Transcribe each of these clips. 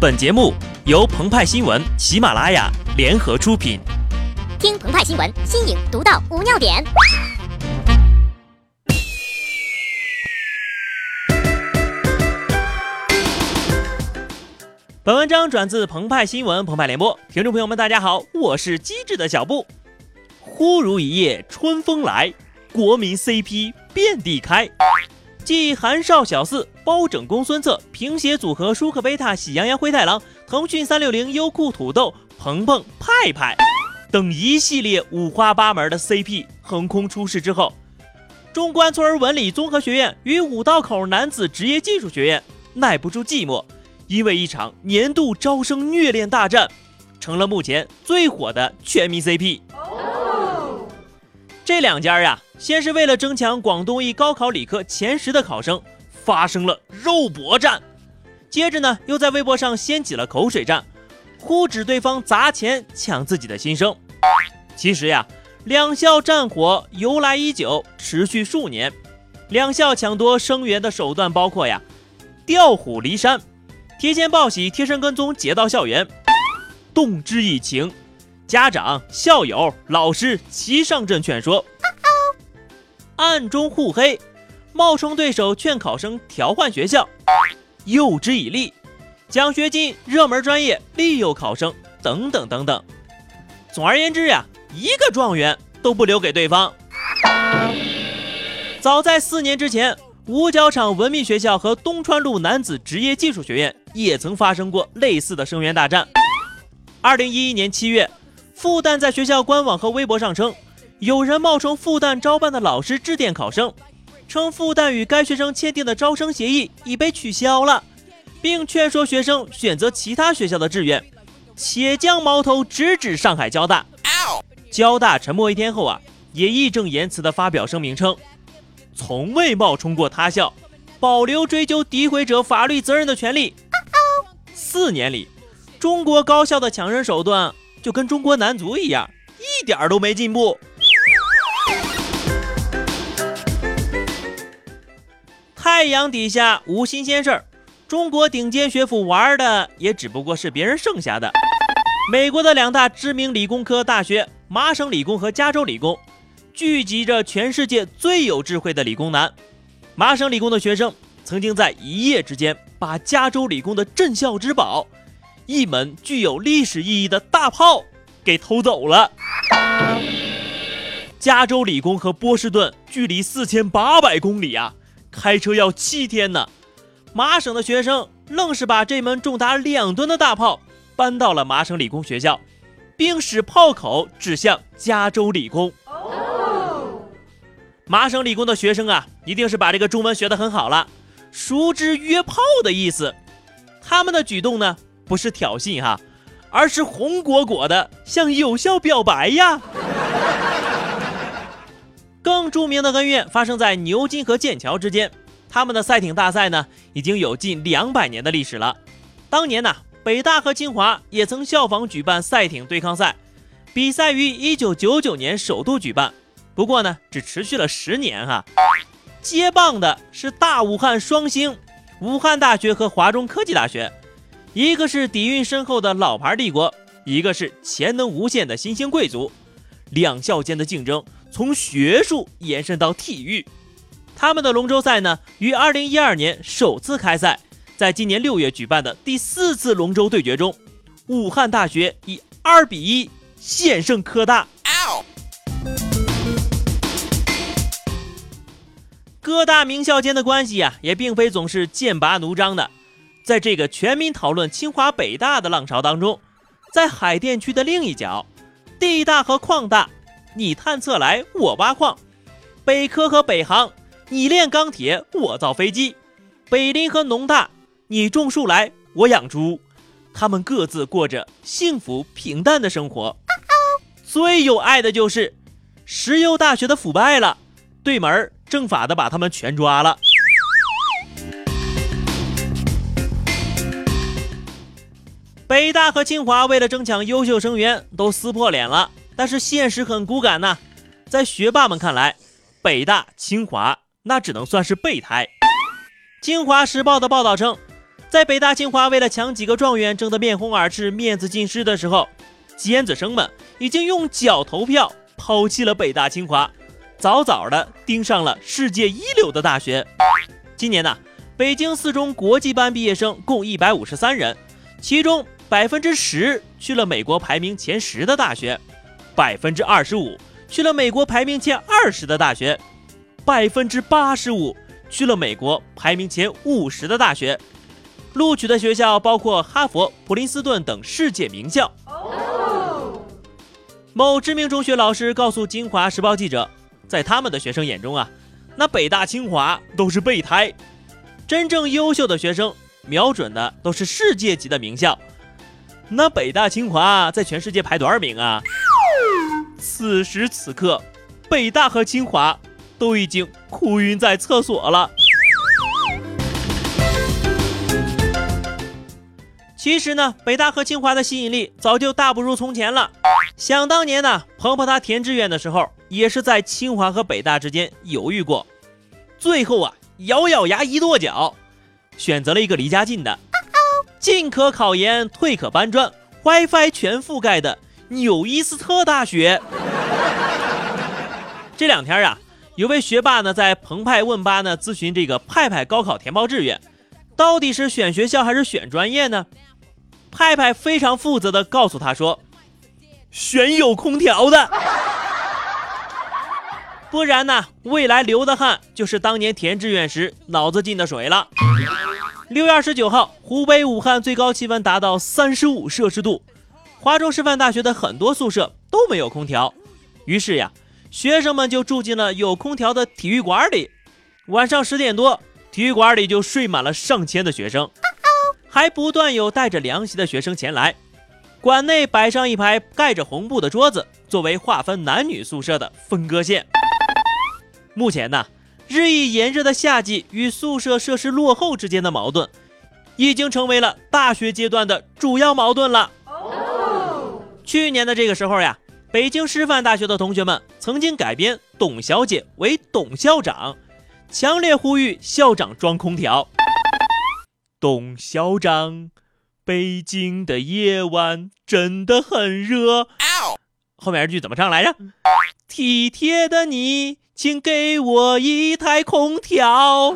本节目由澎湃新闻、喜马拉雅联合出品。听澎湃新闻，新颖独到，无尿点。本文章转自澎湃新闻《澎湃联播，听众朋友们，大家好，我是机智的小布。忽如一夜春风来，国民 CP 遍地开。继韩少小四、包拯公孙策、平邪组合舒克贝塔、喜羊羊灰太狼、腾讯三六零、优酷土豆、鹏鹏派派等一系列五花八门的 CP 横空出世之后，中关村文理综合学院与五道口男子职业技术学院耐不住寂寞，因为一场年度招生虐恋大战，成了目前最火的全民 CP。这两家呀。先是为了争抢广东一高考理科前十的考生，发生了肉搏战，接着呢，又在微博上掀起了口水战，呼指对方砸钱抢自己的新生。其实呀，两校战火由来已久，持续数年。两校抢夺生源的手段包括呀，调虎离山，提前报喜，贴身跟踪，劫到校园，动之以情，家长、校友、老师齐上阵劝说。暗中互黑，冒充对手劝考生调换学校，诱之以利，奖学金、热门专业利诱考生等等等等。总而言之呀，一个状元都不留给对方。早在四年之前，五角场文秘学校和东川路男子职业技术学院也曾发生过类似的生源大战。二零一一年七月，复旦在学校官网和微博上称。有人冒充复旦招办的老师致电考生，称复旦与该学生签订的招生协议已被取消了，并劝说学生选择其他学校的志愿，且将矛头直指上海交大。交大沉默一天后啊，也义正言辞地发表声明称，从未冒充过他校，保留追究诋毁者法律责任的权利。四年里，中国高校的抢人手段就跟中国男足一样，一点儿都没进步。太阳底下无新鲜事儿，中国顶尖学府玩的也只不过是别人剩下的。美国的两大知名理工科大学——麻省理工和加州理工，聚集着全世界最有智慧的理工男。麻省理工的学生曾经在一夜之间把加州理工的镇校之宝——一门具有历史意义的大炮给偷走了。加州理工和波士顿距离四千八百公里啊！开车要七天呢，麻省的学生愣是把这门重达两吨的大炮搬到了麻省理工学校，并使炮口指向加州理工。麻省理工的学生啊，一定是把这个中文学得很好了，熟知约炮的意思。他们的举动呢，不是挑衅哈，而是红果果的向有效表白呀。更著名的恩怨发生在牛津和剑桥之间，他们的赛艇大赛呢，已经有近两百年的历史了。当年呢，北大和清华也曾效仿举办赛艇对抗赛，比赛于一九九九年首度举办，不过呢，只持续了十年哈。接棒的是大武汉双星，武汉大学和华中科技大学，一个是底蕴深厚的老牌帝国，一个是潜能无限的新兴贵族，两校间的竞争。从学术延伸到体育，他们的龙舟赛呢，于二零一二年首次开赛，在今年六月举办的第四次龙舟对决中，武汉大学以二比一险胜科大。各大名校间的关系呀，也并非总是剑拔弩张的。在这个全民讨论清华北大的浪潮当中，在海淀区的另一角，地大和矿大。你探测来，我挖矿；北科和北航，你炼钢铁，我造飞机；北林和农大，你种树来，我养猪。他们各自过着幸福平淡的生活。最有爱的就是石油大学的腐败了，对门政法的把他们全抓了。北大和清华为了争抢优秀生源，都撕破脸了。但是现实很骨感呐，在学霸们看来，北大、清华那只能算是备胎。《京华时报》的报道称，在北大清华为了抢几个状元争得面红耳赤、面子尽失的时候，尖子生们已经用脚投票抛弃了北大清华，早早的盯上了世界一流的大学。今年呢，北京四中国际班毕业生共一百五十三人，其中百分之十去了美国排名前十的大学，百分之二十五去了美国排名前二十的大学，百分之八十五去了美国排名前五十的大学。录取的学校包括哈佛、普林斯顿等世界名校。某知名中学老师告诉《京华时报》记者，在他们的学生眼中啊，那北大清华都是备胎，真正优秀的学生瞄准的都是世界级的名校。那北大清华在全世界排多少名啊？此时此刻，北大和清华都已经哭晕在厕所了。其实呢，北大和清华的吸引力早就大不如从前了。想当年呢，鹏鹏他填志愿的时候，也是在清华和北大之间犹豫过，最后啊，咬咬牙一跺脚，选择了一个离家近的，进可考研，退可搬砖，WiFi 全覆盖的纽伊斯特大学。这两天啊，有位学霸呢，在澎湃问吧呢咨询这个派派高考填报志愿，到底是选学校还是选专业呢？派派非常负责的告诉他说：“选有空调的，不然呢，未来流的汗就是当年填志愿时脑子进的水了。”六月二十九号，湖北武汉最高气温达到三十五摄氏度，华中师范大学的很多宿舍都没有空调，于是呀，学生们就住进了有空调的体育馆里。晚上十点多，体育馆里就睡满了上千的学生。还不断有带着凉席的学生前来，馆内摆上一排盖着红布的桌子，作为划分男女宿舍的分割线。目前呢，日益炎热的夏季与宿舍设施落后之间的矛盾，已经成为了大学阶段的主要矛盾了。去年的这个时候呀，北京师范大学的同学们曾经改编董小姐为董校长，强烈呼吁校长装空调。董校长，北京的夜晚真的很热。后面这句怎么唱来着？体贴的你，请给我一台空调。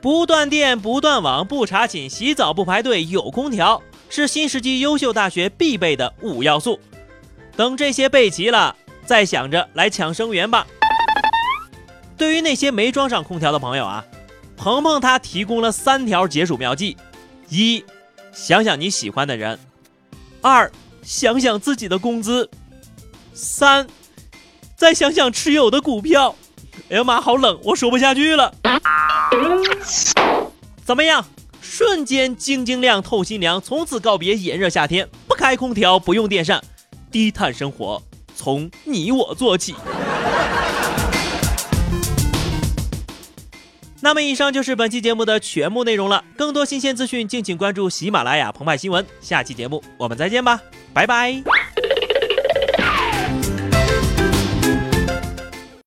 不断电，不断网，不查寝，洗澡不排队，有空调，是新世纪优秀大学必备的五要素。等这些备齐了，再想着来抢生源吧。对于那些没装上空调的朋友啊，鹏鹏他提供了三条解暑妙计：一，想想你喜欢的人；二，想想自己的工资；三，再想想持有的股票。哎呀妈，好冷，我说不下去了。怎么样？瞬间晶晶亮，透心凉，从此告别炎热夏天，不开空调，不用电扇，低碳生活从你我做起。那么，以上就是本期节目的全部内容了。更多新鲜资讯，敬请关注喜马拉雅澎湃新闻。下期节目我们再见吧，拜拜。